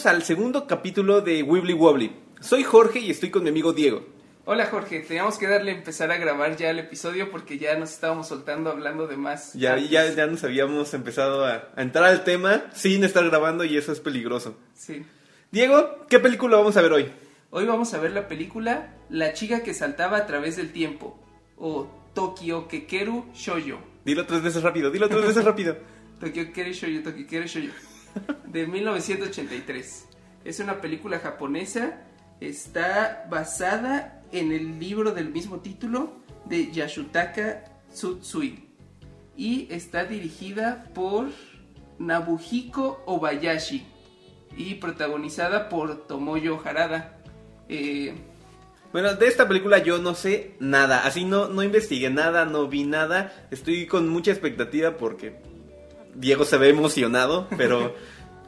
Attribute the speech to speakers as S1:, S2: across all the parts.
S1: Bienvenidos al segundo capítulo de Wibbly Wobbly. Soy Jorge y estoy con mi amigo Diego.
S2: Hola Jorge, teníamos que darle empezar a grabar ya el episodio porque ya nos estábamos soltando hablando de más.
S1: Ya, ya, ya nos habíamos empezado a, a entrar al tema sin estar grabando y eso es peligroso.
S2: Sí.
S1: Diego, ¿qué película vamos a ver hoy?
S2: Hoy vamos a ver la película La chica que saltaba a través del tiempo o Tokyo Kekeru Shoujo.
S1: Dilo tres veces rápido, dilo tres veces rápido.
S2: Tokyo Kekeru Shoujo, Tokyo Kekeru Shoujo. De 1983. Es una película japonesa. Está basada en el libro del mismo título de Yashutaka Tsutsui. Y está dirigida por Nabuhiko Obayashi. Y protagonizada por Tomoyo Harada. Eh,
S1: Bueno, de esta película yo no sé nada, así no, no investigué nada, no vi nada, estoy con mucha expectativa porque Diego se ve emocionado, pero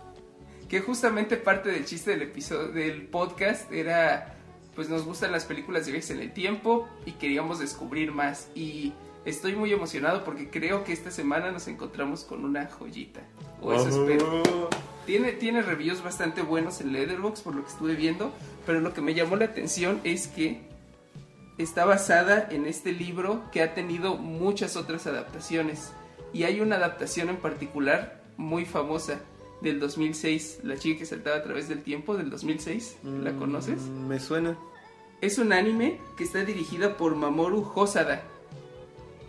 S2: que justamente parte del chiste del episodio del podcast era pues nos gustan las películas de viajes en el tiempo y queríamos descubrir más. Y estoy muy emocionado porque creo que esta semana nos encontramos con una joyita. O eso espero. Tiene tiene reviews bastante buenos en Letterboxd por lo que estuve viendo pero lo que me llamó la atención es que está basada en este libro que ha tenido muchas otras adaptaciones y hay una adaptación en particular muy famosa del 2006, La chica que saltaba a través del tiempo del 2006, ¿la conoces?
S1: Mm, Me suena.
S2: Es un anime que está dirigido por Mamoru Hosada,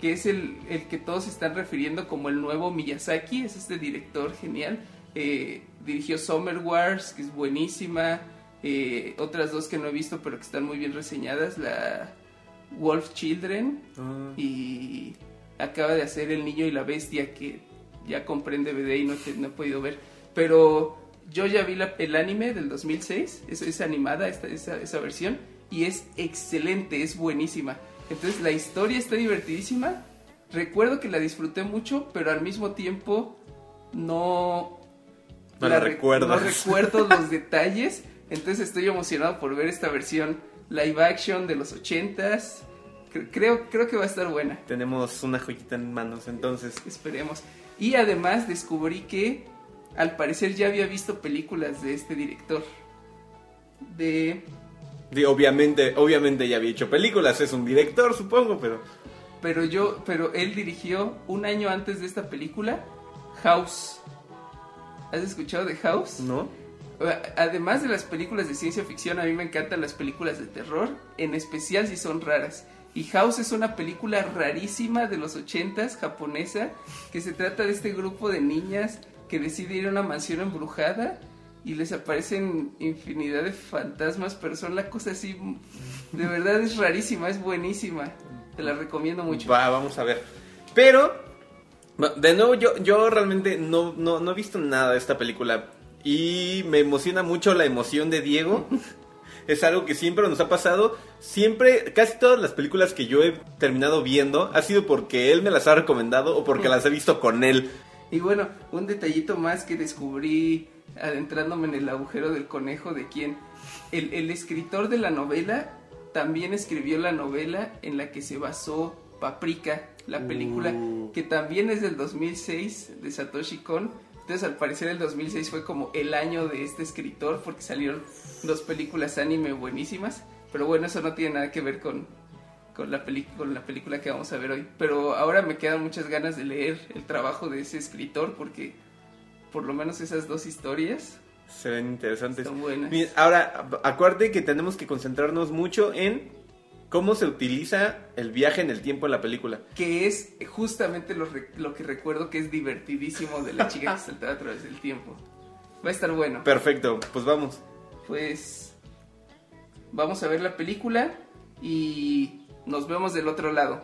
S2: que es el, el que todos están refiriendo como el nuevo Miyazaki, es este director genial. Eh, dirigió Summer Wars, que es buenísima. eh, otras dos que no he visto, pero que están muy bien reseñadas, la Wolf Children
S1: Ah.
S2: y acaba de hacer El Niño y la Bestia, que ya comprende DVD y no, te- no he podido ver. Pero yo ya vi la- el anime del 2006, es, es animada esta, esa, esa versión, y es excelente, es buenísima. Entonces la historia está divertidísima. Recuerdo que la disfruté mucho, pero al mismo tiempo no...
S1: No la
S2: re-
S1: recuerdas.
S2: No recuerdo los detalles. Entonces estoy emocionado por ver esta versión live action de los 80s. Cre- Creo, creo que va a estar buena.
S1: Tenemos una joyita en manos, entonces.
S2: Esperemos. Y además descubrí que al parecer ya había visto películas de este director. De.
S1: Obviamente, obviamente ya había hecho películas, es un director, supongo, pero.
S2: Pero yo. Pero él dirigió un año antes de esta película. House. ¿Has escuchado de House?
S1: ¿No?
S2: Además de las películas de ciencia ficción, a mí me encantan las películas de terror, en especial si son raras. Y House es una película rarísima de los ochentas, japonesa, que se trata de este grupo de niñas que decide ir a una mansión embrujada y les aparecen infinidad de fantasmas, pero son la cosa así, de verdad es rarísima, es buenísima. Te la recomiendo mucho.
S1: Va, vamos a ver. Pero, de nuevo, yo, yo realmente no, no, no he visto nada de esta película. Y me emociona mucho la emoción de Diego. Es algo que siempre nos ha pasado. Siempre, casi todas las películas que yo he terminado viendo ha sido porque él me las ha recomendado o porque las he visto con él.
S2: Y bueno, un detallito más que descubrí adentrándome en el agujero del conejo de quién. El, el escritor de la novela también escribió la novela en la que se basó Paprika, la película,
S1: Uh.
S2: que también es del 2006 de Satoshi Kon. Entonces al parecer el 2006 fue como el año de este escritor porque salieron dos películas anime buenísimas. Pero bueno, eso no tiene nada que ver con, con la, con la película que vamos a ver hoy. Pero ahora me quedan muchas ganas de leer el trabajo de ese escritor porque por lo menos esas dos historias
S1: Se ven interesantes.
S2: están buenas.
S1: Ahora, acuérdate que tenemos que concentrarnos mucho en cómo se utiliza el viaje en el tiempo en la película.
S2: Que es justamente lo, que recuerdo que es divertidísimo de la chica que saltaba a través del tiempo. Va a estar bueno.
S1: Perfecto, pues vamos.
S2: Pues vamos a ver la película y nos vemos del otro lado.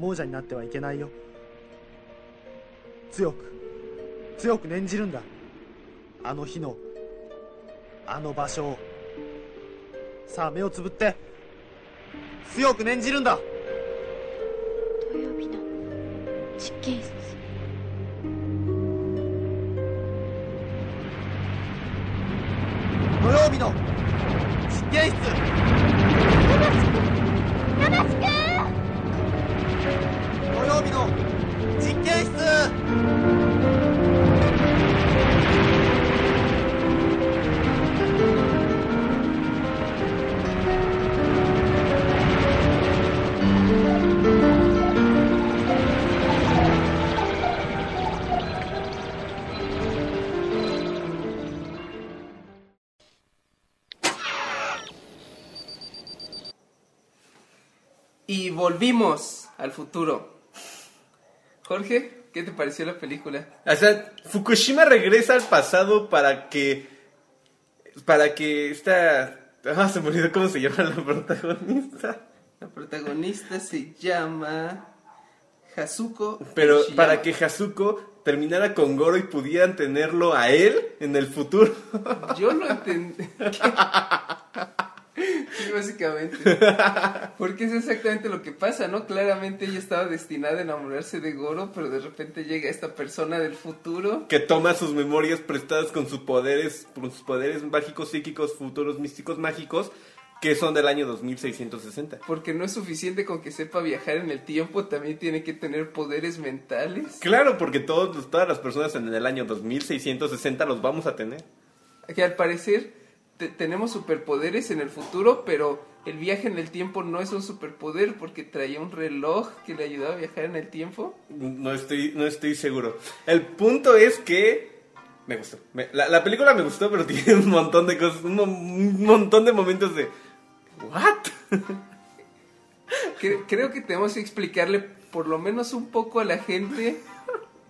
S3: 亡者になってはいけないよ。強く強く念じるんだ。あの日のあの場所を。さあ目をつぶって。強く念じるんだ。
S4: 土曜日の実験室。
S3: 土曜日の実験室。
S2: Volvimos al futuro. Jorge, ¿qué te pareció la película?
S1: O sea, Fukushima regresa al pasado para que. Para que esta. Ah, se me olvidó cómo se llama la protagonista.
S2: La protagonista se llama Hazuko.
S1: Pero para que Hazuko terminara con Goro y pudieran tenerlo a él en el futuro.
S2: Yo lo entendí. Sí, básicamente. Porque es exactamente lo que pasa, ¿no? Claramente ella estaba destinada a enamorarse de Goro, pero de repente llega esta persona del futuro.
S1: que toma sus memorias prestadas con sus poderes, con sus poderes mágicos, psíquicos, futuros, místicos, mágicos, que son del año 2660.
S2: Porque no es suficiente con que sepa viajar en el tiempo, también tiene que tener poderes mentales.
S1: Claro, porque todos, todas las personas en el año 2660 los vamos a tener.
S2: Que al parecer te- tenemos superpoderes en el futuro, pero el viaje en el tiempo no es un superpoder porque traía un reloj que le ayudaba a viajar en el tiempo.
S1: No estoy, no estoy seguro. El punto es que me gustó. Me- la, la película me gustó, pero tiene un montón de cosas, un, mo- un montón de momentos de ¿What?
S2: Cre- creo que tenemos que explicarle por lo menos un poco a la gente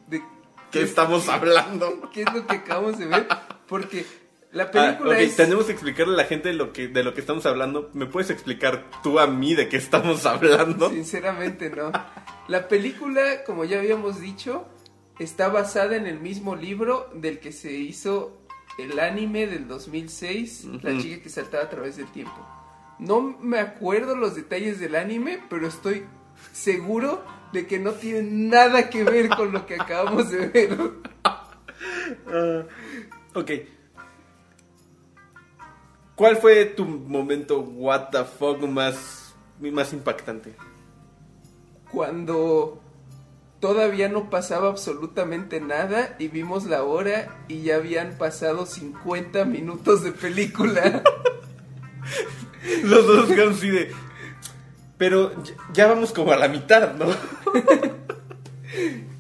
S2: de
S1: ¿Qué estamos hablando?
S2: qué es lo que acabamos de ver, porque la
S1: Ah,
S2: película
S1: ok,
S2: es...
S1: tenemos que explicarle a la gente lo que, de lo que estamos hablando. ¿Me puedes explicar tú a mí de qué estamos hablando?
S2: Sinceramente no. La película, como ya habíamos dicho, está basada en el mismo libro del que se hizo el anime del 2006, La
S1: Ujú.
S2: chica que saltaba a través del tiempo. No me acuerdo los detalles del anime, pero estoy seguro de que no tiene nada que ver con lo que acabamos de ver.
S1: Ah, ok. ¿Cuál fue tu momento what the fuck más, más impactante?
S2: Cuando todavía no pasaba absolutamente nada y vimos la hora y ya habían pasado 50 minutos de película.
S1: Los dos quedaron así de... Pero ya, vamos como a la mitad, ¿no?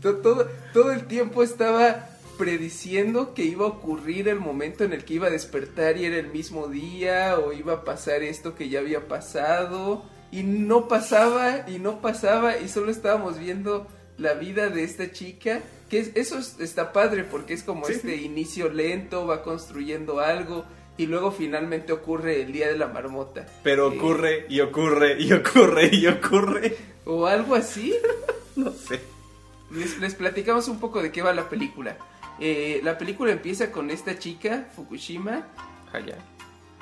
S2: To- todo, todo el tiempo estaba prediciendo que iba a ocurrir el momento en el que iba a despertar y era el mismo día o iba a pasar esto que ya había pasado y no pasaba y no pasaba y solo estábamos viendo la vida de esta chica que es- eso es- está padre porque es como
S1: Sí,
S2: este inicio lento va construyendo algo y luego finalmente ocurre el día de la marmota
S1: Pero
S2: Eh,
S1: ocurre y ocurre y ocurre y ocurre.
S2: o algo así
S1: No sé.
S2: Les, les platicamos un poco de qué va la película. Eh, la película empieza con esta chica, Fukushima.
S1: Allá.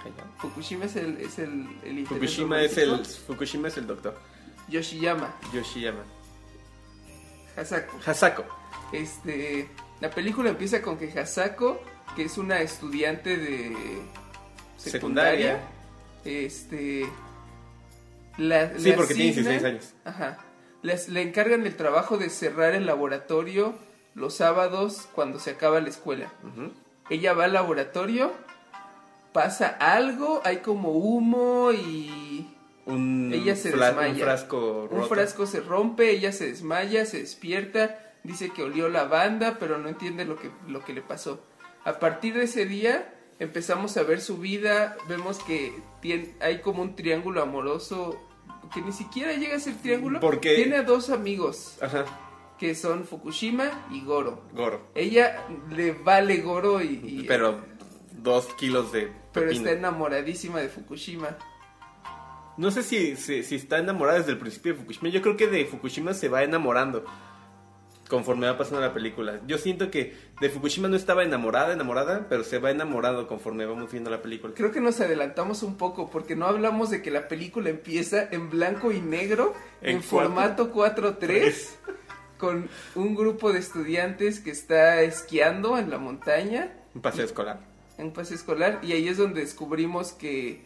S1: Allá.
S2: Fukushima es el, es el, el
S1: Fukushima es el. Fukushima es el doctor.
S2: Yoshiyama,
S1: Yoshiyama.
S2: Hasako.
S1: Hasako.
S2: Este, la película empieza con que Hasako, que es una estudiante de secundaria,
S1: Secundaria.
S2: este, la,
S1: Sí,
S2: le
S1: porque tiene
S2: asigna-
S1: 16 años.
S2: Ajá. Les- le encargan el trabajo de cerrar el laboratorio los sábados cuando se acaba la escuela. Ella va al laboratorio, pasa algo, hay como humo y
S1: Un,
S2: Ella se desmaya.
S1: un frasco
S2: un
S1: roto.
S2: frasco se rompe, ella se desmaya, se despierta, dice que olió lavanda, pero no entiende lo que, lo que le pasó. A partir de ese día empezamos a ver su vida, vemos que tiene, hay como un triángulo amoroso que ni siquiera llega a ser triángulo,
S1: Porque-
S2: tiene a dos amigos
S1: Ajá.
S2: Que son Fukushima y Goro.
S1: Goro.
S2: Ella le vale Goro y, y-
S1: Pero dos kilos de
S2: pero está enamoradísima de Fukushima.
S1: No sé si, si, si está enamorada desde el principio de Fukushima. Yo creo que de Fukushima se va enamorando conforme va pasando la película. Yo siento que de Fukushima no estaba enamorada, enamorada, pero se va enamorando conforme vamos viendo la película.
S2: Creo que nos adelantamos un poco porque no hablamos de que la película empieza en blanco y negro, en,
S1: En cuatro-
S2: formato 4-3, con un grupo de estudiantes que está esquiando en la montaña.
S1: Un paseo escolar.
S2: en un pase escolar y ahí es donde descubrimos que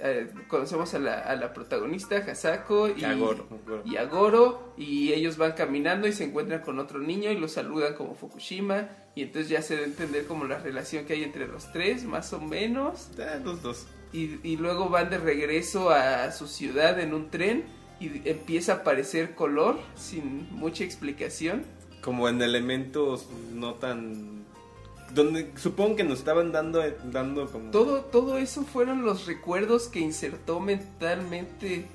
S2: eh, conocemos a la, a la protagonista, Hasako y
S1: A Goro, Goro.
S2: y a Goro y ellos van caminando y se encuentran con otro niño y lo saludan como Fukushima y entonces ya se da a entender como la relación que hay entre los tres, más o menos.
S1: Ah, los dos.
S2: Y, y luego van de regreso a su ciudad en un tren y empieza a aparecer color sin mucha explicación.
S1: Como en elementos no tan... Donde supongo que nos estaban dando, dando como...
S2: Todo, todo eso fueron los recuerdos que insertó mentalmente.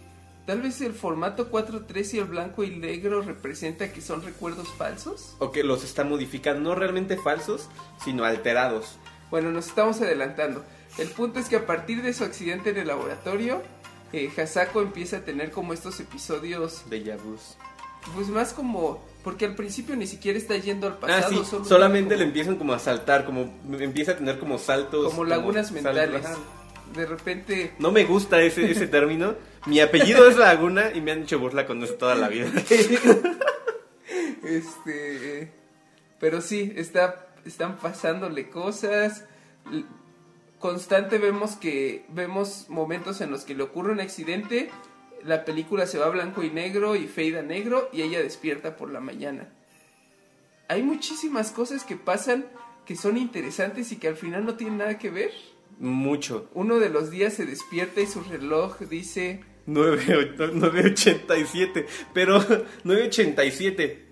S2: Tal vez el formato 4.3 y el blanco y negro representa que son recuerdos falsos.
S1: O que los está modificando, no realmente falsos, sino alterados.
S2: Bueno, nos estamos adelantando. El punto es que a partir de su accidente en el laboratorio, eh, Hasako empieza a tener como estos episodios,
S1: De Yabus.
S2: pues más como, porque al principio ni siquiera está yendo al
S1: Ah,
S2: pasado,
S1: sí,
S2: solo
S1: solamente
S2: como,
S1: le empiezan como a saltar, como empieza a tener como saltos.
S2: como lagunas mentales. De repente,
S1: No me gusta ese, ese término. Mi apellido es Laguna y me han hecho burla con eso toda la vida.
S2: este, eh, pero sí, está, están pasándole cosas. Constante vemos que vemos momentos en los que le ocurre un accidente, la película se va a blanco y negro y fade a negro y ella despierta por la mañana. Hay muchísimas cosas que pasan que son interesantes y que al final no tienen nada que ver.
S1: Mucho.
S2: Uno de los días se despierta y su reloj dice
S1: 9, 987. Pero 987.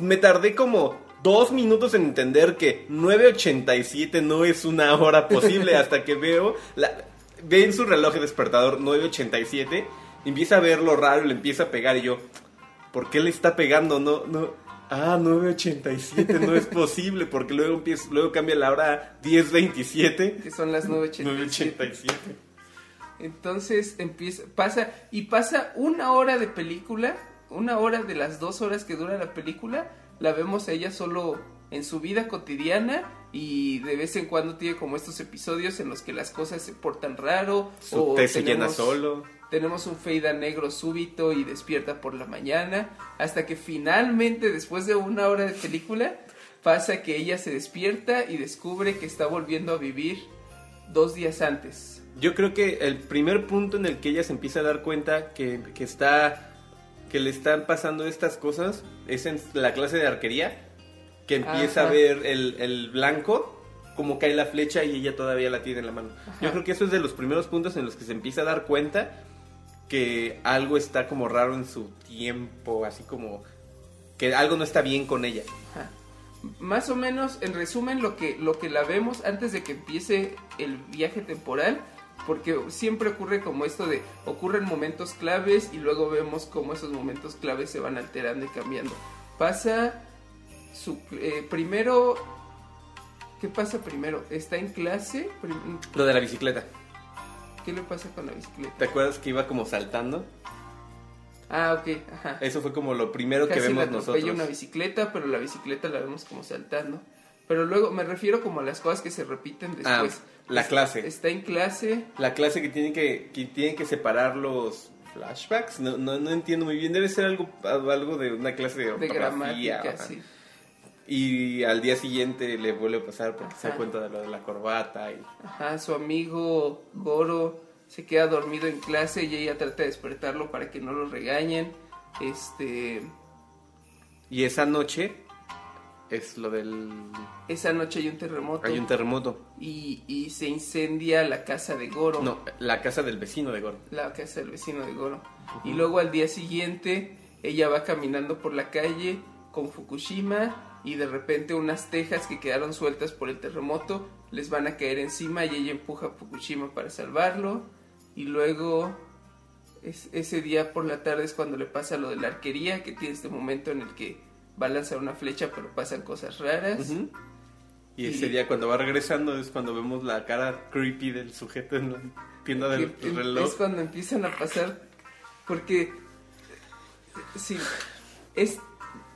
S1: Me tardé como dos minutos en entender que 987 no es una hora posible hasta que veo. La, ve en su reloj de despertador 987. y Empieza a ver lo raro le empieza a pegar. Y yo, ¿por qué le está pegando? No, no. Ah, 987 no es posible. Porque luego, empieza, luego cambia la hora 1027.
S2: que son las 9.87.
S1: 987.
S2: Entonces empieza, pasa, y pasa una hora de película, una hora de las dos horas que dura la película, la vemos a ella solo en su vida cotidiana y de vez en cuando tiene como estos episodios en los que las cosas se portan raro
S1: Su té se llena solo.
S2: tenemos un fade a negro súbito y despierta por la mañana, hasta que finalmente, después de una hora de película, pasa que ella se despierta y descubre que está volviendo a vivir dos días antes.
S1: Yo creo que el primer punto en el que ella se empieza a dar cuenta que, que está que le están pasando estas cosas es en la clase de arquería que empieza
S2: Ajá.
S1: a ver el, el blanco como cae la flecha y ella todavía la tiene en la mano.
S2: Ajá.
S1: Yo creo que eso es de los primeros puntos en los que se empieza a dar cuenta que algo está como raro en su tiempo, así como que algo no está bien con ella.
S2: Ajá. Más o menos, en resumen, lo que, lo que la vemos antes de que empiece el viaje temporal, porque siempre ocurre como esto de, ocurren momentos claves y luego vemos cómo esos momentos claves se van alterando y cambiando. Pasa su, eh, primero, ¿qué pasa primero? ¿Está en clase?
S1: Lo de la bicicleta.
S2: ¿Qué le pasa con la bicicleta?
S1: ¿Te acuerdas que iba como saltando?
S2: Ah, ok, ajá.
S1: Eso fue como lo primero que
S2: Casi
S1: vemos nosotros.
S2: una bicicleta, pero la bicicleta la vemos como saltando. Pero luego me refiero como a las cosas que se repiten
S1: Ah,
S2: después.
S1: la
S2: Es-
S1: clase.
S2: Está en clase.
S1: La clase que tienen que, que tienen que separar los flashbacks, no, no, no entiendo muy bien, debe ser algo, algo de una clase de
S2: de gramática,
S1: ajá.
S2: sí.
S1: Y al día siguiente le vuelve a pasar porque se da cuenta de lo de la corbata. Y...
S2: Ajá, su amigo Goro se queda dormido en clase y ella trata de despertarlo para que no lo regañen. Este,
S1: y esa noche es lo del...
S2: esa noche hay un terremoto
S1: Hay un terremoto.
S2: y, y se incendia la casa de Goro.
S1: No, la casa del vecino de Gordon.
S2: la casa del vecino de Goro. Y luego al día siguiente ella va caminando por la calle con Fukushima y de repente unas tejas que quedaron sueltas por el terremoto les van a caer encima y ella empuja a Fukushima para salvarlo. Y luego es- ese día por la tarde es cuando le pasa lo de la arquería, que tiene este momento en el que va a lanzar una flecha pero pasan cosas raras.
S1: Y ese día cuando va regresando es cuando vemos la cara creepy del sujeto en la tienda del reloj.
S2: Es cuando empiezan a pasar. Porque. Sí. Es.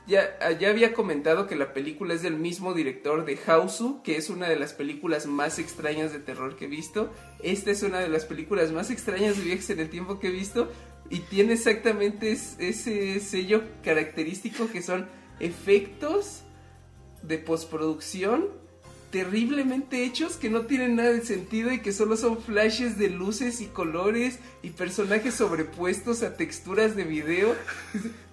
S2: Ya, ya había comentado que la película es del mismo director de Hausu, que es una de las películas más extrañas de terror que he visto. Esta es una de las películas más extrañas de viajes en el tiempo que he visto. Y tiene exactamente es- ese sello característico que son efectos de postproducción terriblemente hechos que no tienen nada de sentido y que solo son flashes de luces y colores y personajes sobrepuestos a texturas de video.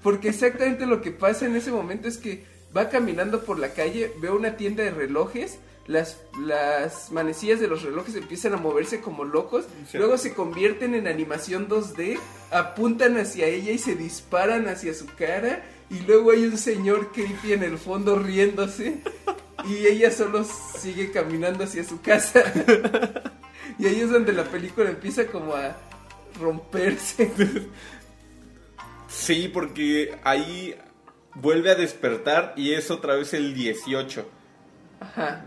S2: Porque exactamente lo que pasa en ese momento es que va caminando por la calle, ve una tienda de relojes, las, las manecillas de los relojes empiezan a moverse como locos,
S1: Sí.
S2: luego se convierten en animación 2D, apuntan hacia ella y se disparan hacia su cara, y luego hay un señor creepy en el fondo riéndose, y ella solo sigue caminando hacia su casa. y ahí es donde la película empieza como a romperse.
S1: Sí, porque ahí vuelve a despertar y es otra vez el 18,
S2: Ajá.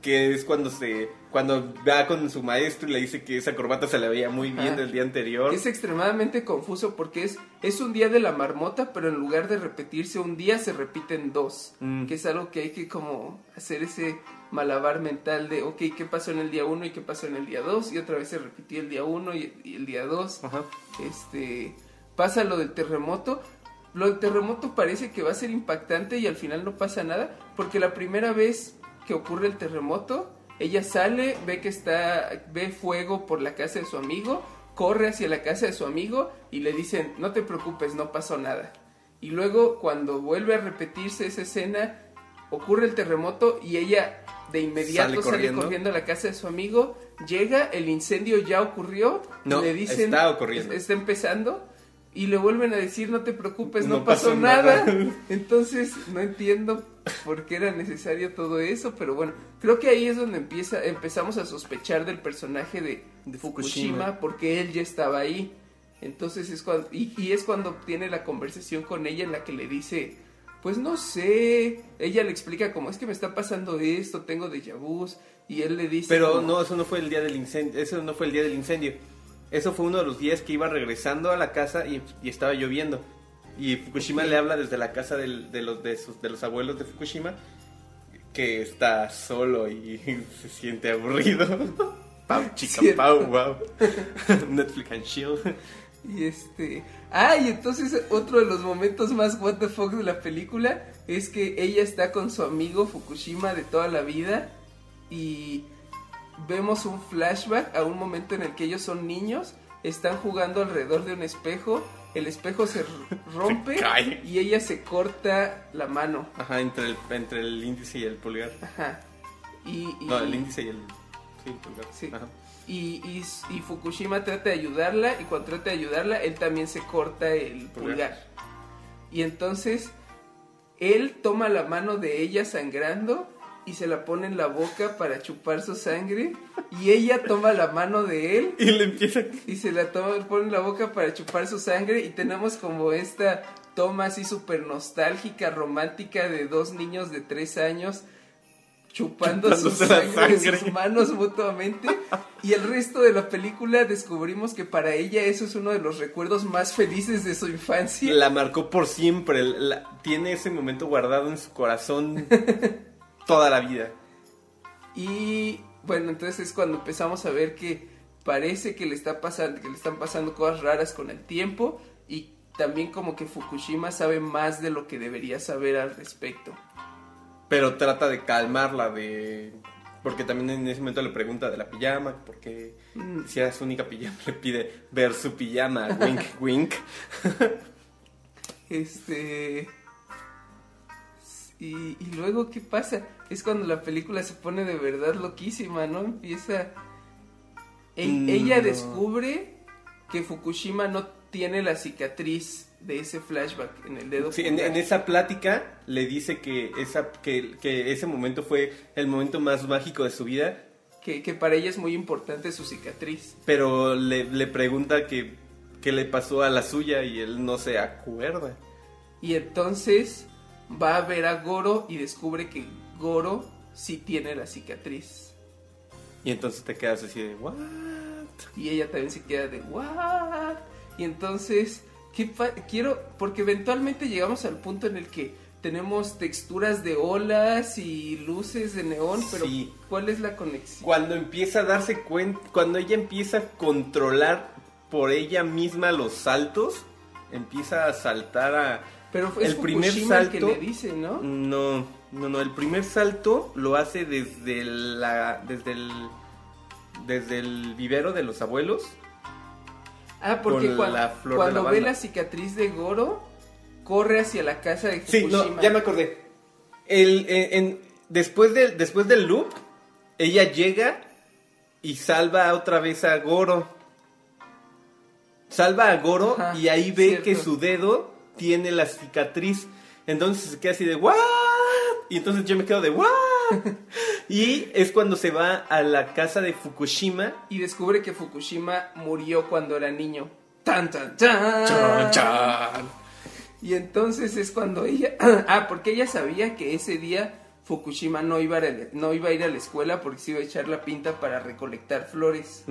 S1: que es cuando se cuando va con su maestro y le dice que esa corbata se le veía muy bien
S2: Ajá.
S1: del día anterior.
S2: Es extremadamente confuso porque es, es un día de la marmota, pero en lugar de repetirse un día, se repiten dos.
S1: Mm.
S2: Que es algo que hay que como hacer ese malabar mental de, ok, ¿qué pasó en el día uno y qué pasó en el día dos? Y otra vez se repitió el día uno y, y el día dos.
S1: Ajá.
S2: Este, pasa lo del terremoto. Lo del terremoto parece que va a ser impactante y al final no pasa nada, porque la primera vez que ocurre el terremoto, ella sale, ve que está, ve fuego por la casa de su amigo, corre hacia la casa de su amigo y le dicen, no te preocupes, no pasó nada. Y luego cuando vuelve a repetirse esa escena, ocurre el terremoto y ella de inmediato
S1: Sale
S2: sale
S1: corriendo.
S2: a la casa de su amigo, llega, el incendio ya ocurrió,
S1: No,
S2: le dicen,
S1: está ocurriendo.
S2: está empezando y le vuelven a decir no te preocupes, no,
S1: No
S2: pasó,
S1: pasó
S2: nada.
S1: nada.
S2: Entonces no entiendo por qué era necesario todo eso, pero bueno, creo que ahí es donde empieza empezamos a sospechar del personaje de,
S1: De
S2: Fukushima,
S1: Fukushima.
S2: porque él ya estaba ahí. Entonces es cuando y, y es cuando tiene la conversación con ella en la que le dice, pues no sé, ella le explica como es que me está pasando esto, tengo déjà vus y él le dice
S1: Pero
S2: como-
S1: no, eso no fue el día del incendio, eso no fue el día del incendio. Eso fue uno de los días que iba regresando a la casa y, y estaba lloviendo. Y Fukushima le habla desde la casa del- de, los, de, sus- de los abuelos de Fukushima que está solo y se siente aburrido. Pau, chica,
S2: Cierto.
S1: Pau, wow. Netflix and chill.
S2: Y este. Ah, y entonces otro de los momentos más what the fuck de la película es que ella está con su amigo Fukushima de toda la vida y vemos un flashback a un momento en el que ellos son niños, están jugando alrededor de un espejo, el espejo se rompe
S1: Se
S2: y ella se corta la mano.
S1: Ajá, entre el, entre el índice y el pulgar.
S2: Ajá. Y, y-
S1: No, el índice y el, sí, el pulgar.
S2: Sí.
S1: Ajá.
S2: y, y, y Fukushima trata de ayudarla y cuando trata de ayudarla él también se corta el
S1: Pulgar.
S2: pulgar. Y entonces él toma la mano de ella sangrando y se la pone en la boca para chupar su sangre y ella toma la mano de él
S1: Y le empieza...
S2: y se la toma, pone en la boca para chupar su sangre y tenemos como esta toma así súper nostálgica, romántica de dos niños de tres años chupando su
S1: Chupándose la
S2: sangre en
S1: sangre.
S2: sus manos mutuamente y el resto de la película descubrimos que para ella eso es uno de los recuerdos más felices de su infancia.
S1: La marcó por siempre. la- tiene ese momento guardado en su corazón toda la vida.
S2: Y bueno, entonces es cuando empezamos a ver que parece que le está pasando, que le están pasando cosas raras con el tiempo y también como que Fukushima sabe más de lo que debería saber al respecto.
S1: Pero trata de calmarla, de... Porque también en ese momento le pregunta de la pijama, porque
S2: Mm.
S1: si era su única pijama, le pide ver su pijama, wink, wink.
S2: Este y, y luego qué pasa? Es cuando la película se pone de verdad loquísima, ¿no? Empieza e-
S1: Mm,
S2: ella descubre que Fukushima no tiene la cicatriz de ese flashback en el dedo.
S1: Sí, en, esa plática le dice que, esa, que, que ese momento fue el momento más mágico de su vida,
S2: que, que para ella es muy importante su cicatriz.
S1: pero le, le pregunta que qué le pasó a la suya y él no se acuerda.
S2: Y entonces va a ver a Goro y descubre que Goro sí tiene la cicatriz.
S1: Y entonces te quedas así de, ¿what?
S2: Y ella también se queda de ¿what? Y entonces, ¿qué quiero? Porque eventualmente llegamos al punto en el que tenemos texturas de olas y luces de neón, pero
S1: Sí.
S2: ¿cuál es la conexión?
S1: Cuando empieza a darse cuenta, cuando ella empieza a controlar por ella misma los saltos, empieza a saltar a...
S2: Pero fue
S1: el primer
S2: Fukushima el que
S1: salto-
S2: le dice, ¿no?
S1: No, No, no, el primer salto lo hace desde la desde el desde el vivero de los abuelos.
S2: Ah, porque
S1: Con
S2: cuando,
S1: la flor de
S2: cuando
S1: la
S2: ve la cicatriz de Goro, corre hacia la casa de
S1: Sí,
S2: Fukushima.
S1: no, ya me acordé. El, en- en- después, del, después del loop, ella llega y salva otra vez a Goro. Salva a Goro
S2: Ajá,
S1: y ahí ve
S2: cierto.
S1: que su dedo tiene la cicatriz. Entonces se queda así de ¿what? Y entonces yo me quedo de ¿what? y es cuando se va a la casa de Fukushima.
S2: Y descubre que Fukushima murió cuando era niño. Tan, tan, tan.
S1: Chan, chan.
S2: Y entonces es cuando ella... ah, porque ella sabía que ese día Fukushima no iba, a, ir- no iba a ir a la escuela porque se iba a echar la pinta para recolectar flores.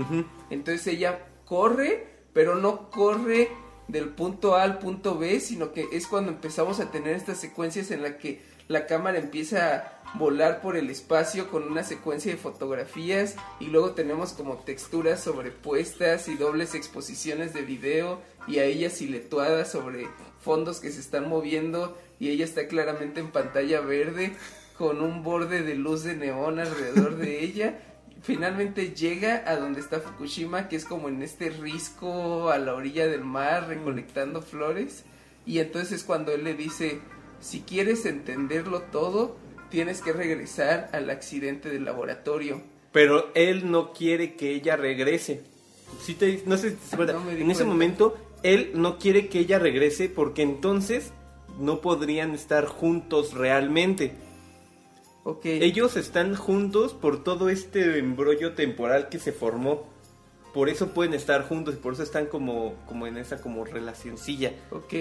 S2: Entonces ella corre, pero no corre del punto A al punto B, sino que es cuando empezamos a tener estas secuencias en la que la cámara empieza a volar por el espacio con una secuencia de fotografías y luego tenemos como texturas sobrepuestas y dobles exposiciones de video y a ella siletuada sobre fondos que se están moviendo y ella está claramente en pantalla verde con un borde de luz de neón alrededor de ella finalmente llega a donde está Fukushima, que es como en este risco a la orilla del mar recolectando flores. Y entonces es cuando él le dice, si quieres entenderlo todo, tienes que regresar al accidente del laboratorio.
S1: Pero él no quiere que ella regrese. Sí te- no sé si te.
S2: No di
S1: en ese
S2: cuenta.
S1: momento, él no quiere que ella regrese porque entonces no podrían estar juntos realmente. Ellos están juntos por todo este embrollo temporal que se formó. Por eso pueden estar juntos y por eso están como, como en esa como relacioncilla.
S2: Ok.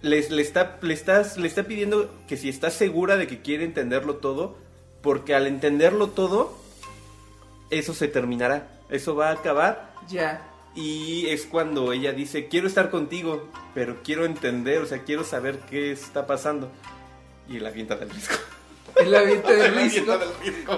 S1: Les, le, está, le, estás, le está pidiendo que si está segura de que quiere entenderlo todo, porque al entenderlo todo, eso se terminará, eso va a acabar
S2: Ya.
S1: y es cuando ella dice, quiero estar contigo, pero quiero entender, o sea, quiero saber qué está pasando. Y la avienta del risco.
S2: El avienta de
S1: La
S2: risco.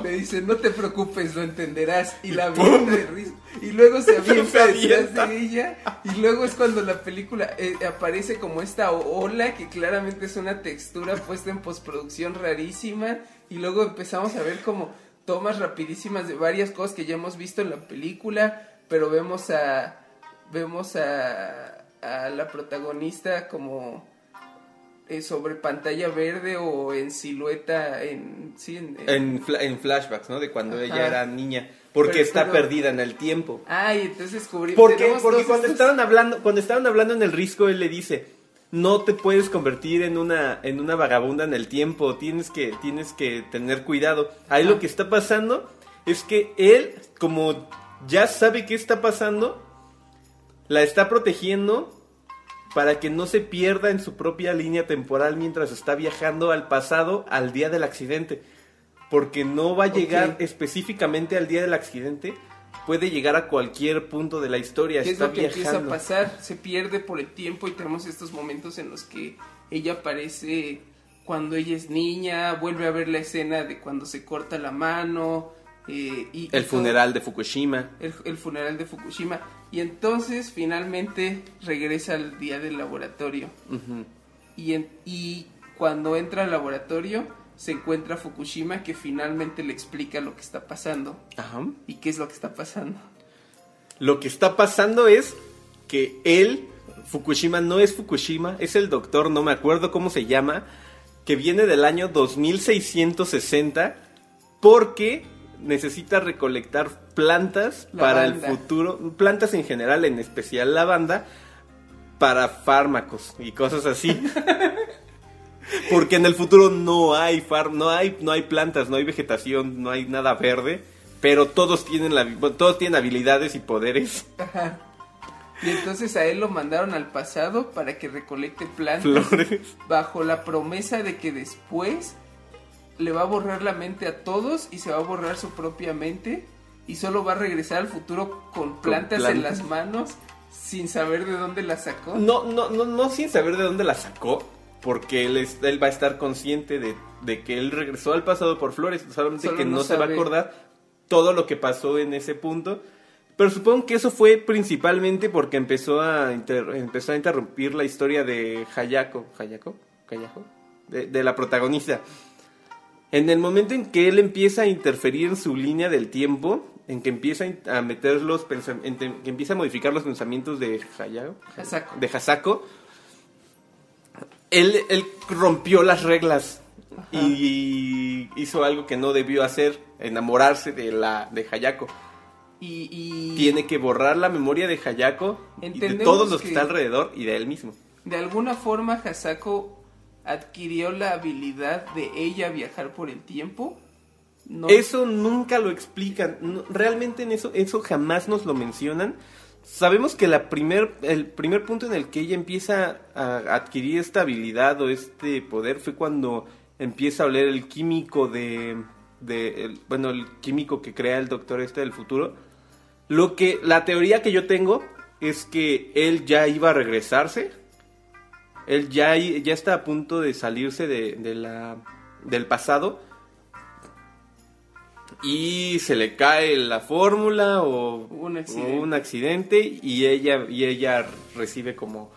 S2: Le dice, no te preocupes, lo entenderás. Y la avienta de risco. Y luego se avienta detrás de ella. Y luego es cuando la película eh, aparece como esta ola que claramente es una textura puesta en postproducción rarísima. Y luego empezamos a ver como tomas rapidísimas de varias cosas que ya hemos visto en la película. Pero vemos a. Vemos a. a la protagonista como eh, sobre pantalla verde o en silueta en sí en, en-
S1: En, fla- en flashbacks, ¿no? De cuando
S2: Ajá.
S1: ella era niña. Porque
S2: Pero-
S1: está
S2: pero-
S1: perdida en el tiempo.
S2: Ay, entonces descubrí
S1: Porque,
S2: tenemos
S1: porque cuando
S2: estos-
S1: estaban hablando, cuando estaban hablando en el risco, él le dice, no te puedes convertir en una, en una vagabunda en el tiempo, tienes que, tienes que tener cuidado. Ahí lo que está pasando es que él, como ya sabe qué está pasando, la está protegiendo para que no se pierda en su propia línea temporal mientras está viajando al pasado al día del accidente. Porque no va a llegar específicamente al día del accidente, puede llegar a cualquier punto de la historia.
S2: ¿Qué es lo que empieza a pasar? Se pierde por el tiempo y tenemos estos momentos en los que ella aparece cuando ella es niña, vuelve a ver la escena de cuando se corta la mano. eh, y, y
S1: El
S2: todo-
S1: funeral de Fukushima.
S2: el, el funeral de Fukushima. Y entonces finalmente regresa al día del laboratorio. Y, en- y cuando entra al laboratorio se encuentra Fukushima que finalmente le explica lo que está pasando.
S1: Ajá.
S2: ¿Y qué es lo que está pasando?
S1: Lo que está pasando es que él, Fukushima, no es Fukushima, es el doctor, no me acuerdo cómo se llama, que viene del año 2660 porque necesita recolectar plantas para el futuro, plantas en general, en especial lavanda, para fármacos y cosas así. Porque en el futuro no hay far no hay no hay plantas, no hay vegetación, no hay nada verde, pero todos tienen la todos tienen habilidades y poderes.
S2: Ajá. Y entonces a él lo mandaron al pasado para que recolecte plantas
S1: Flores.
S2: bajo la promesa de que después le va a borrar la mente a todos y se va a borrar su propia mente y solo va a regresar al futuro con plantas en
S1: plantas.
S2: las manos sin saber de dónde las sacó.
S1: No, no, no, no sin saber de dónde la sacó, porque él, es- él va a estar consciente de, de que él regresó al pasado por flores, solamente
S2: Solo
S1: que no,
S2: no
S1: se va a acordar todo lo que pasó en ese punto. Pero supongo que eso fue principalmente porque empezó a, empezó a interrumpir la historia de Hayako. ¿Hayako? ¿Hayako? De, de la protagonista. En el momento en que él empieza a interferir en su línea del tiempo, en que empieza a meter los que empieza a modificar los pensamientos de Hayao,
S2: Hasako.
S1: de Hasako, él, él rompió las reglas y hizo algo que no debió hacer, enamorarse de la de Hayako.
S2: Y, y
S1: Tiene que borrar la memoria de Hayako y de todos los que,
S2: que-
S1: está alrededor y de él mismo.
S2: de alguna forma Hasako adquirió la habilidad de ella viajar por el tiempo. No,
S1: Eso nunca lo explican. realmente en eso, eso jamás nos lo mencionan. Sabemos que la primer, el primer punto en el que ella empieza a adquirir esta habilidad o este poder fue cuando empieza a oler el químico de, bueno, el químico que crea el doctor este del futuro. Lo que, la teoría que yo tengo es que él ya iba a regresarse. Él ya, ya está a punto de salirse de, del pasado y se le cae la fórmula o
S2: Un
S1: o
S2: accidente.
S1: un accidente y ella y ella recibe como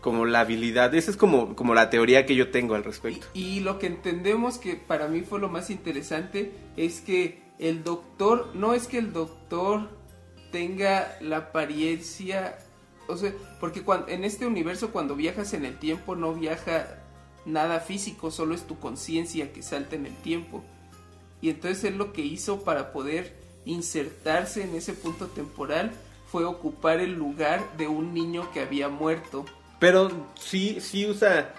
S1: como la habilidad esa es como como la teoría que yo tengo al respecto
S2: Y, y lo que entendemos que para mí fue lo más interesante es que el doctor, no es que el doctor tenga la apariencia, o sea, porque cuan- en este universo cuando viajas en el tiempo no viaja nada físico, solo es tu conciencia que salta en el tiempo. Y entonces él lo que hizo para poder insertarse en ese punto temporal fue ocupar el lugar de un niño que había muerto.
S1: pero sí sí usa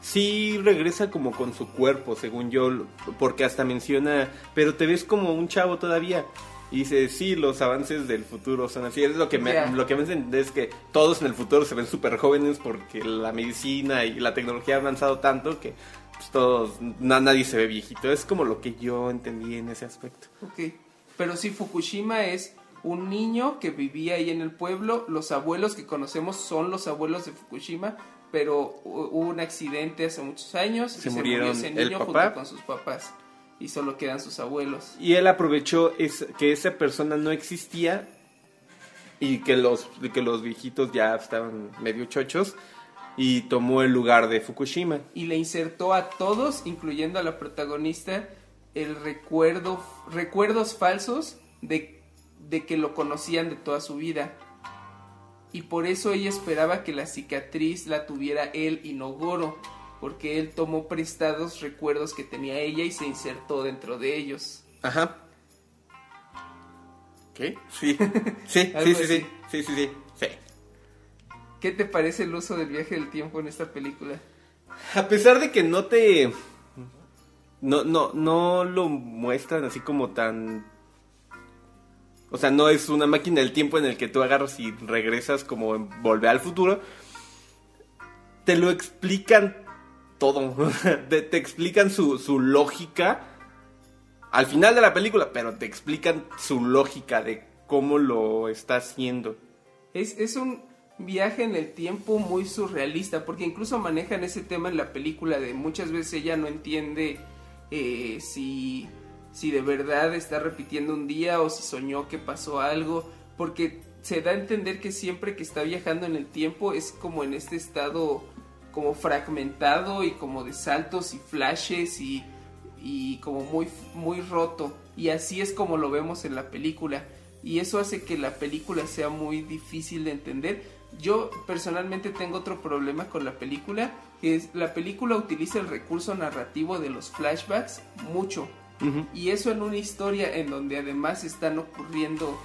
S1: sí regresa como con su cuerpo según yo porque hasta menciona pero te ves como un chavo todavía y dice sí los avances del futuro son así es lo que me
S2: Ya.
S1: lo que me hacen es que todos en el futuro se ven súper jóvenes porque la medicina y la tecnología ha avanzado tanto que pues, todos na- nadie se ve viejito es como lo que yo entendí en ese aspecto
S2: Ok, pero sí, Fukushima es un niño que vivía ahí en el pueblo. Los abuelos que conocemos son los abuelos de Fukushima, pero hu- hubo un accidente hace muchos años
S1: Se
S2: y
S1: murieron
S2: se murió ese
S1: el
S2: niño
S1: papá.
S2: junto con sus papás. Y solo quedan sus abuelos.
S1: Y él aprovechó es, que esa persona no existía y que los, que los viejitos ya estaban medio chochos y tomó el lugar de Fukushima.
S2: Y le insertó a todos, incluyendo a la protagonista, el recuerdo, recuerdos falsos de, de que lo conocían de toda su vida. Y por eso ella esperaba que la cicatriz la tuviera él y no Goro, porque él tomó prestados recuerdos que tenía ella y se insertó dentro de ellos.
S1: Ajá. ¿Qué? Sí. Sí, sí, sí, sí, sí, sí, sí, sí.
S2: ¿Qué te parece el uso del viaje del tiempo en esta película?
S1: A pesar de que no te... No, no, no lo muestran así como tan... O sea, no es una máquina del tiempo en el que tú agarras y regresas como en Volver al Futuro. Te lo explican todo. te, te explican su, su lógica al final de la película, pero te explican su lógica de cómo lo está haciendo.
S2: Es, es un viaje en el tiempo muy surrealista, porque incluso manejan ese tema en la película de muchas veces ella no entiende eh, si, si de verdad está repitiendo un día o si soñó que pasó algo, porque se da a entender que siempre que está viajando en el tiempo es como en este estado como fragmentado y como de saltos y flashes y, y como muy, muy roto. Y así es como lo vemos en la película. Y eso hace que la película sea muy difícil de entender. Yo personalmente tengo otro problema con la película, que es la película utiliza el recurso narrativo de los flashbacks mucho. Y eso en una historia en donde además están ocurriendo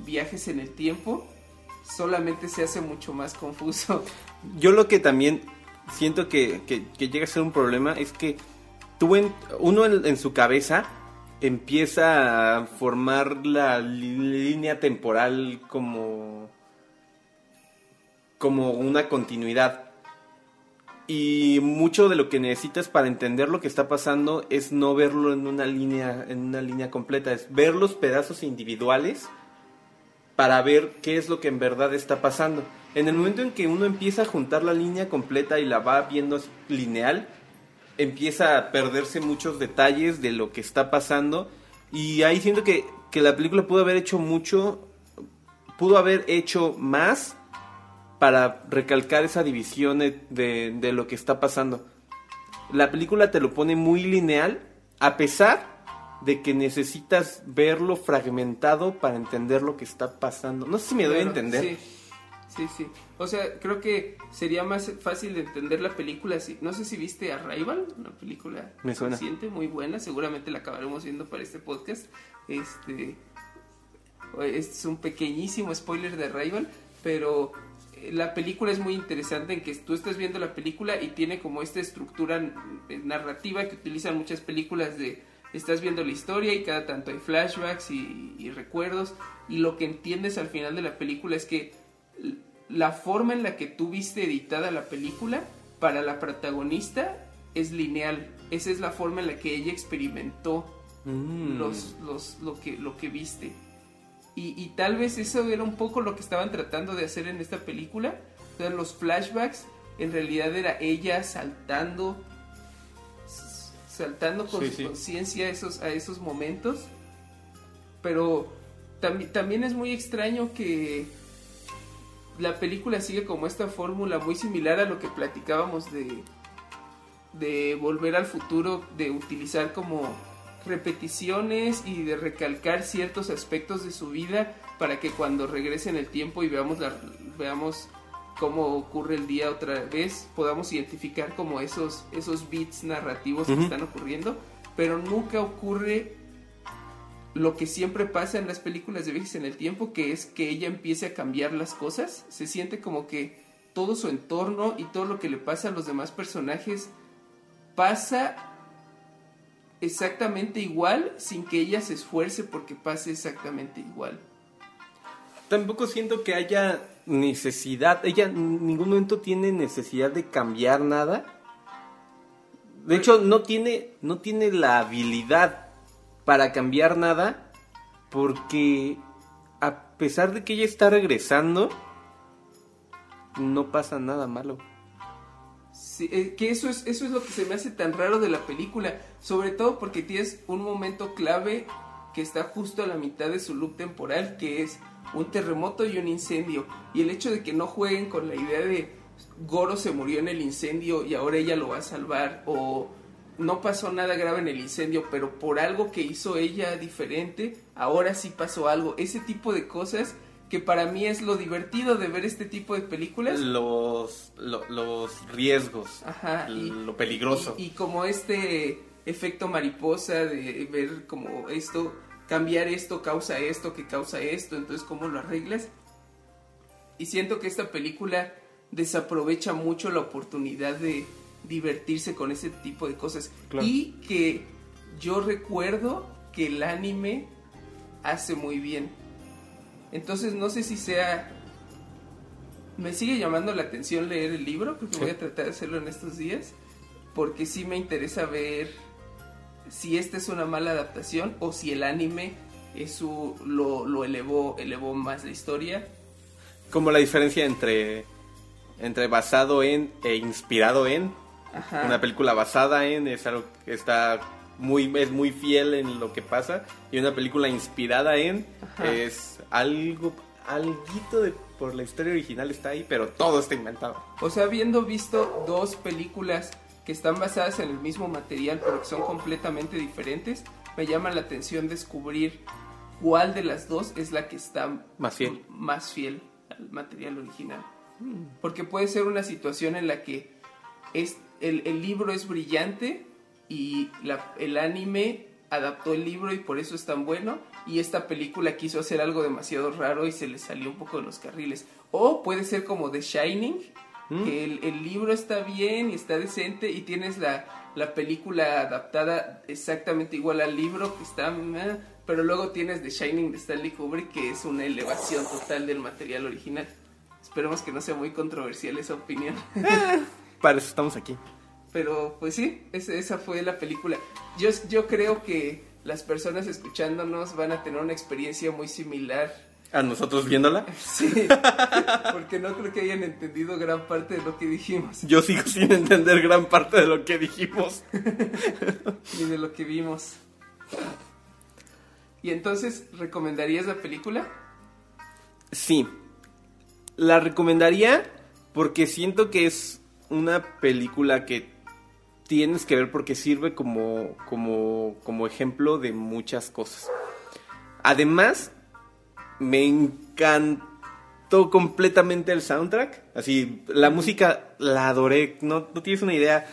S2: viajes en el tiempo, solamente se hace mucho más confuso.
S1: Yo lo que también siento que, que- que llega a ser un problema es que tú en- uno en, en su cabeza empieza a formar la línea temporal como como una continuidad y mucho de lo que necesitas para entender lo que está pasando es no verlo en una línea en una línea completa es ver los pedazos individuales para ver qué es lo que en verdad está pasando. En el momento en que uno empieza a juntar la línea completa y la va viendo lineal, empieza a perderse muchos detalles de lo que está pasando y ahí siento que, que la película pudo haber hecho mucho, pudo haber hecho más para recalcar esa división de, de- lo que está pasando. La película te lo pone muy lineal A pesar de que necesitas verlo fragmentado para entender lo que está pasando. No sé si me doy a entender.
S2: Sí, sí, sí. O sea, creo que sería más fácil de entender la película si... No sé si viste Arrival, una película
S1: Me suena.
S2: reciente, muy buena. Seguramente la acabaremos viendo para este podcast. Este... Este es un pequeñísimo spoiler de Arrival, pero la película es muy interesante en que tú estás viendo la película y tiene como esta estructura n- narrativa que utilizan muchas películas de estás viendo la historia y cada tanto hay flashbacks y, y recuerdos y lo que entiendes al final de la película es que la forma en la que tú viste editada la película para la protagonista es lineal. Esa es la forma en la que ella experimentó
S1: Mm.
S2: los, los, lo, que, lo que viste. Y, y tal vez eso era un poco lo que estaban tratando de hacer en esta película. O sea, los flashbacks en realidad era ella saltando, saltando con
S1: Sí,
S2: su
S1: sí.
S2: conciencia a esos, a esos momentos. Pero tambi- también es muy extraño que la película sigue como esta fórmula muy similar a lo que platicábamos de, de volver al futuro, de utilizar como repeticiones y de recalcar ciertos aspectos de su vida para que cuando regrese en el tiempo y veamos la, veamos cómo ocurre el día otra vez, podamos identificar como esos, esos beats narrativos que están ocurriendo, pero nunca ocurre lo que siempre pasa en las películas de viajes en el tiempo, que es que ella empiece a cambiar las cosas, se siente como que todo su entorno y todo lo que le pasa a los demás personajes pasa exactamente igual sin que ella se esfuerce porque pase exactamente igual.
S1: Tampoco siento que haya necesidad, ella en ningún momento tiene necesidad de cambiar nada. De hecho, no tiene, no tiene la habilidad para cambiar nada porque a pesar de que ella está regresando, no pasa nada malo.
S2: Sí, eh, que eso es, eso es lo que se me hace tan raro de la película, sobre todo porque tienes un momento clave que está justo a la mitad de su loop temporal, que es un terremoto y un incendio, y el hecho de que no jueguen con la idea de Goro se murió en el incendio y ahora ella lo va a salvar, o no pasó nada grave en el incendio, pero por algo que hizo ella diferente, ahora sí pasó algo, ese tipo de cosas que para mí es lo divertido de ver este tipo de películas.
S1: Los, lo- los riesgos,
S2: Ajá, y-
S1: lo peligroso.
S2: Y, y como este efecto mariposa de ver como esto, cambiar esto causa esto, que causa esto, entonces cómo lo arreglas. Y siento que esta película desaprovecha mucho la oportunidad de divertirse con ese tipo de cosas.
S1: Claro.
S2: Y que yo recuerdo que el anime hace muy bien. Entonces no sé si sea... Me sigue llamando la atención leer el libro, creo que voy a tratar de hacerlo en estos días, porque sí me interesa ver si esta es una mala adaptación o si el anime es su, lo, lo elevó, elevó más la historia.
S1: Como la diferencia entre, entre basado en e inspirado en.
S2: Ajá.
S1: Una película basada en es algo que está muy, es muy fiel en lo que pasa. Y una película inspirada en
S2: Ajá.
S1: es algo, alguito de por la historia original está ahí, pero todo está inventado.
S2: O sea, habiendo visto dos películas que están basadas en el mismo material, pero que son completamente diferentes, me llama la atención descubrir cuál de las dos es la que está
S1: Más fiel.
S2: más fiel al material original. Porque puede ser una situación en la que es, el, el libro es brillante y la- el anime adaptó el libro y por eso es tan bueno y esta película quiso hacer algo demasiado raro y se le salió un poco de los carriles. O puede ser como The Shining,
S1: Mm.
S2: que el, el libro está bien y está decente y tienes la, la película adaptada exactamente igual al libro que está... meh, pero luego tienes The Shining de Stanley Kubrick que es una elevación total del material original. Esperemos que no sea muy controversial esa opinión.
S1: Para eso estamos aquí.
S2: Pero pues sí, esa, fue la película. Yo, yo creo que las personas escuchándonos van a tener una experiencia muy similar.
S1: A nosotros viéndola.
S2: Sí, porque no creo que hayan entendido gran parte de lo que dijimos,
S1: Yo sigo sin entender gran parte de lo que dijimos.
S2: ni de lo que vimos. Y entonces, ¿recomendarías la película?
S1: Sí. La recomendaría porque siento que es una película que tienes que ver porque sirve como, como, como ejemplo de muchas cosas. Además, me encantó completamente el soundtrack. Así, la música la adoré. No, no tienes una idea.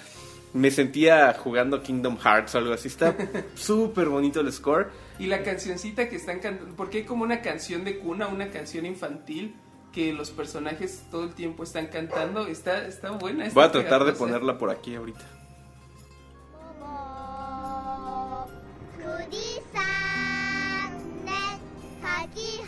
S1: Me sentía jugando Kingdom Hearts o algo así. Está súper bonito el score.
S2: Y la cancioncita que están cantando, porque hay como una canción de cuna, una canción infantil que los personajes todo el tiempo están cantando. Está, está buena. está
S1: Voy a tratar de ponerla por aquí ahorita.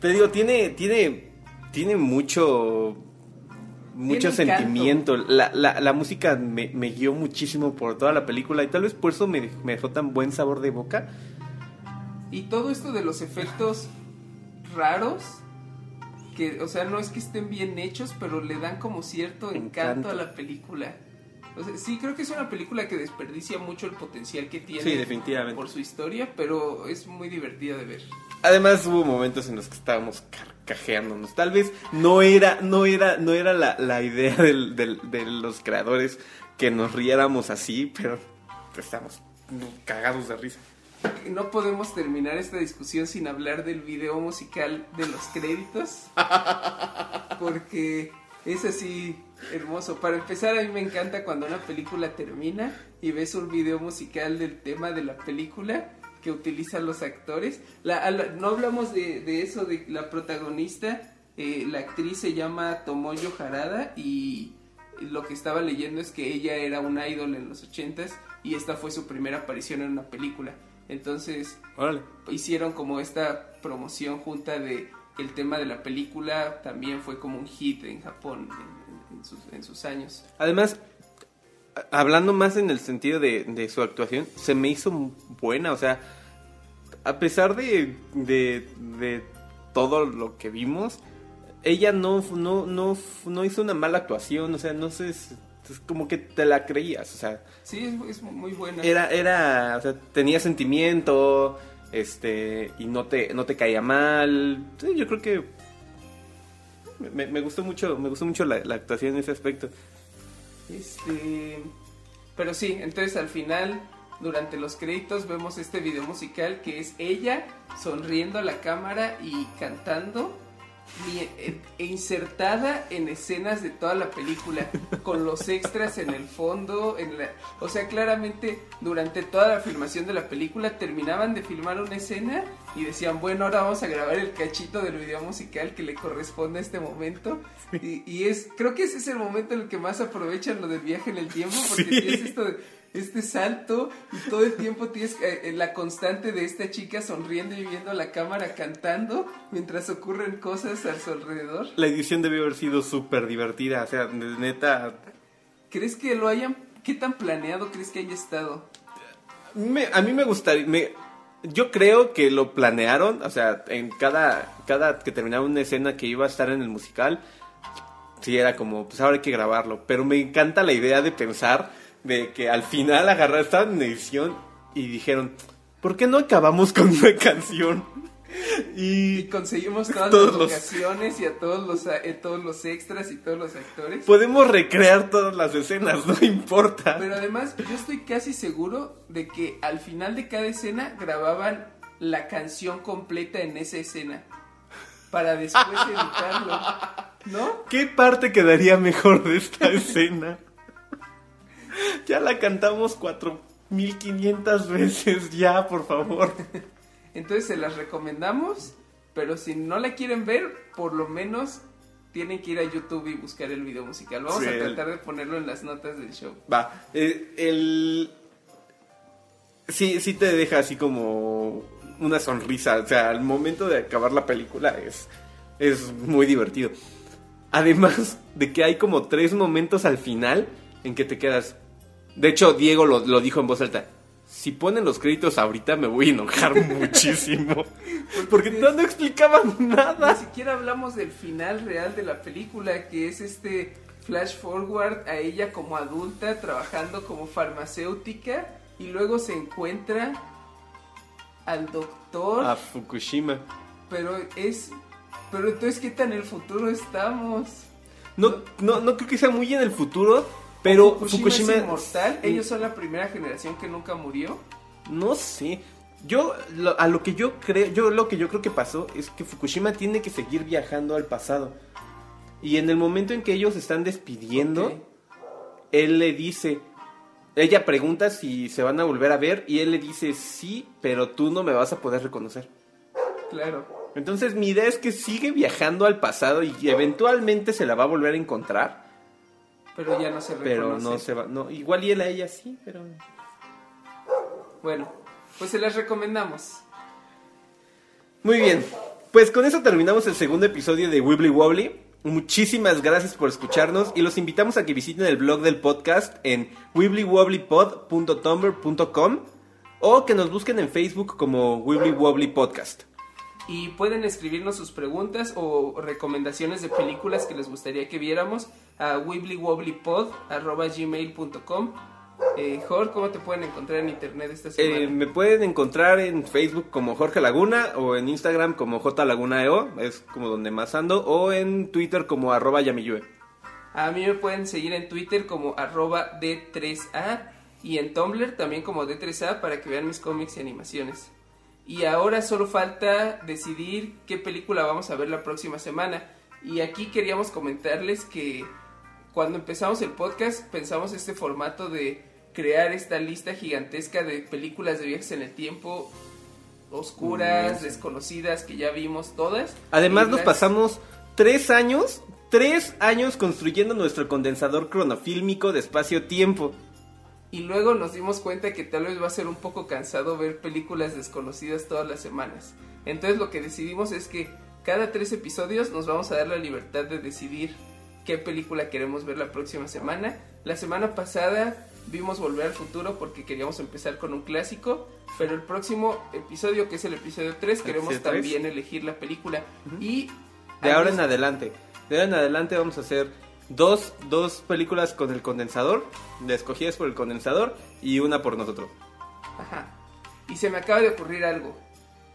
S1: te digo, tiene, tiene, tiene mucho, mucho
S2: Tiene
S1: sentimiento. La, la, la música me, me guió muchísimo por toda la película y tal vez por eso me, me dejó tan buen sabor de boca.
S2: Y todo esto de los efectos raros, que, o sea, no es que estén bien hechos, pero le dan como cierto encanto,
S1: Encanto.
S2: a la película. O sea, sí, creo que es una película que desperdicia mucho el potencial que tiene
S1: Sí, definitivamente.
S2: por su historia, pero es muy divertida de ver.
S1: Además hubo momentos en los que estábamos carcajeándonos. Tal vez no era, no era, no era la, la idea del- del- de los creadores que nos riéramos así, pero estamos cagados de risa.
S2: No podemos terminar esta discusión sin hablar del video musical de los créditos, porque es así hermoso. Para empezar, a mí me encanta cuando una película termina y ves un video musical del tema de la película que utilizan los actores. La- la- no hablamos de, de eso, de la protagonista, eh, la actriz se llama Tomoyo Harada y lo que estaba leyendo es que ella era una idol en los ochentas y esta fue su primera aparición en una película. Entonces
S1: Órale.
S2: hicieron como esta promoción junta de el tema de la película también fue como un hit en Japón en, en sus, en sus años.
S1: Además, hablando más en el sentido de, de su actuación, se me hizo buena, o sea, a pesar de, de, de todo lo que vimos, ella no, no, no, no hizo una mala actuación, o sea, no sé, es, es como que te la creías, o sea,
S2: Sí, es, es muy buena.
S1: era, era, o sea, tenía sentimiento, este, y no te, no te caía mal, yo creo que me, me gustó mucho, me gustó mucho la, la actuación en ese aspecto.
S2: Este, pero sí, entonces al final, durante los créditos, vemos este video musical que es ella sonriendo a la cámara y cantando. Y- e- e insertada en escenas de toda la película con los extras en el fondo en la, o sea claramente durante toda la filmación de la película terminaban de filmar una escena y decían bueno ahora vamos a grabar el cachito del video musical que le corresponde a este momento y, y es creo que ese es el momento en el que más aprovechan lo del viaje en el tiempo porque
S1: Sí.
S2: tienes esto de este salto y todo el tiempo tienes eh, eh, la constante de esta chica sonriendo y viendo la cámara cantando mientras ocurren cosas a su alrededor.
S1: La edición debió haber sido súper divertida, o sea, neta.
S2: ¿Crees que lo hayan, qué tan planeado crees que haya estado?
S1: me- a mí me gustaría. me- yo creo que lo planearon, o sea, en cada, cada que terminaba una escena que iba a estar en el musical, sí era como, pues ahora hay que grabarlo. Pero me encanta la idea de pensar de que al final agarrar, estaban en edición y dijeron, ¿por qué no acabamos con una canción?
S2: Y
S1: Y
S2: conseguimos todas
S1: Todos
S2: las
S1: los-
S2: locaciones y a todos los, a- eh, todos los extras y todos los actores.
S1: podemos recrear todas las escenas, no importa.
S2: Pero además, yo estoy casi seguro de que al final de cada escena grababan la canción completa en esa escena. Para después editarlo. ¿No?
S1: ¿Qué parte quedaría mejor de esta escena? Ya la cantamos 4500 veces, ya, por favor.
S2: Entonces se las recomendamos. Pero si no la quieren ver, por lo menos tienen que ir a YouTube y buscar el video musical. Vamos
S1: Sí,
S2: a tratar de ponerlo en las notas del show.
S1: Va, eh, el... Sí, sí te deja así como una sonrisa. O sea, al momento de acabar la película es, es muy divertido. Además de que hay como tres momentos al final en que te quedas... De hecho, Diego lo, lo dijo en voz alta. si ponen los créditos ahorita me voy a enojar muchísimo. Porque no, no explicaban
S2: Ni
S1: nada.
S2: siquiera hablamos del final real de la película, que es este flash forward a ella como adulta trabajando como farmacéutica y luego se encuentra al doctor,
S1: A Fukushima.
S2: pero es pero entonces qué tan en el futuro estamos?
S1: No, no, no creo que sea muy en el futuro, pero
S2: Fukushima,
S1: Fukushima.
S2: es inmortal, ellos son la primera generación que nunca murió.
S1: No sé. Yo lo- a lo que yo creo, yo lo que yo creo que pasó es que Fukushima tiene que seguir viajando al pasado. Y en el momento en que ellos se están despidiendo, él le dice, ella pregunta si se van a volver a ver y él le dice, "Sí, pero tú no me vas a poder reconocer."
S2: Claro.
S1: Entonces mi idea es que sigue viajando al pasado y eventualmente se la va a volver a encontrar,
S2: Pero ya no se reconoce.
S1: pero no se va, no, igual y él a ella sí, pero
S2: Bueno, pues se las recomendamos.
S1: Muy bien, pues con eso terminamos el segundo episodio de Wibbly Wobbly. Muchísimas gracias por escucharnos y los invitamos a que visiten el blog del podcast en wibblywobblypod.tumblr.com o que nos busquen en Facebook como Wibbly Wobbly Podcast.
S2: Y pueden escribirnos sus preguntas o recomendaciones de películas que les gustaría que viéramos a wibblywobblypod.gmail.com eh, Jorge, ¿cómo te pueden encontrar en internet esta semana?
S1: Eh, me pueden encontrar en Facebook como Jorge Laguna o en Instagram como JLagunaEO, es como donde más ando, o en Twitter como arroba yamiyue.
S2: A mí me pueden seguir en Twitter como arroba D3A y en Tumblr también como D3A para que vean mis cómics y animaciones. Y ahora solo falta decidir qué película vamos a ver la próxima semana. Y aquí queríamos comentarles que cuando empezamos el podcast pensamos este formato de crear esta lista gigantesca de películas de viajes en el tiempo oscuras,
S1: Mm.
S2: desconocidas, que ya vimos todas.
S1: Además nos
S2: las-
S1: pasamos tres años, tres años construyendo nuestro condensador cronofílmico de espacio-tiempo.
S2: Y luego nos dimos cuenta que tal vez va a ser un poco cansado ver películas desconocidas todas las semanas. Entonces lo que decidimos es que cada tres episodios nos vamos a dar la libertad de decidir qué película queremos ver la próxima semana. La semana pasada vimos Volver al Futuro porque queríamos empezar con un clásico, pero el próximo episodio, que es el episodio 3, queremos
S1: Episodio
S2: también elegir la película. Y
S1: De ahora en adelante. De ahora en adelante vamos a hacer dos, dos películas con el condensador, de escogidas por el condensador, y una por nosotros.
S2: Ajá. Y se me acaba de ocurrir algo.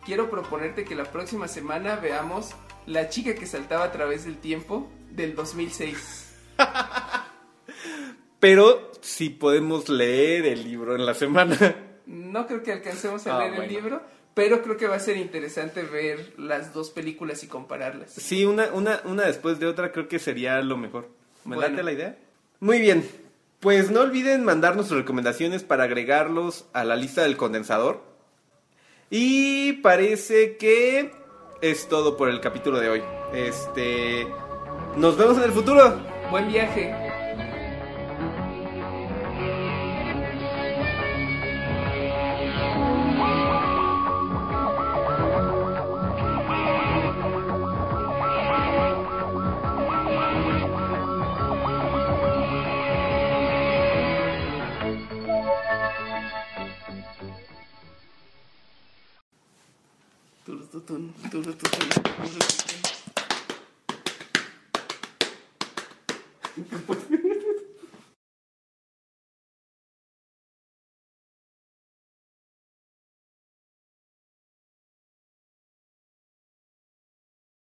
S2: Quiero proponerte que la próxima semana veamos La chica que saltaba a través del tiempo del 2006.
S1: Pero si podemos leer el libro en la semana.
S2: No creo que alcancemos a
S1: Ah,
S2: leer el libro, pero creo que va a ser interesante ver las dos películas y compararlas.
S1: Sí, una, una, una después de otra creo que sería lo mejor. ¿Me
S2: Bueno.
S1: late la idea? Muy bien. Pues no olviden mandarnos sus recomendaciones para agregarlos a la lista del condensador. Y parece que es todo por el capítulo de hoy. Este. Nos vemos en el futuro.
S2: Buen viaje.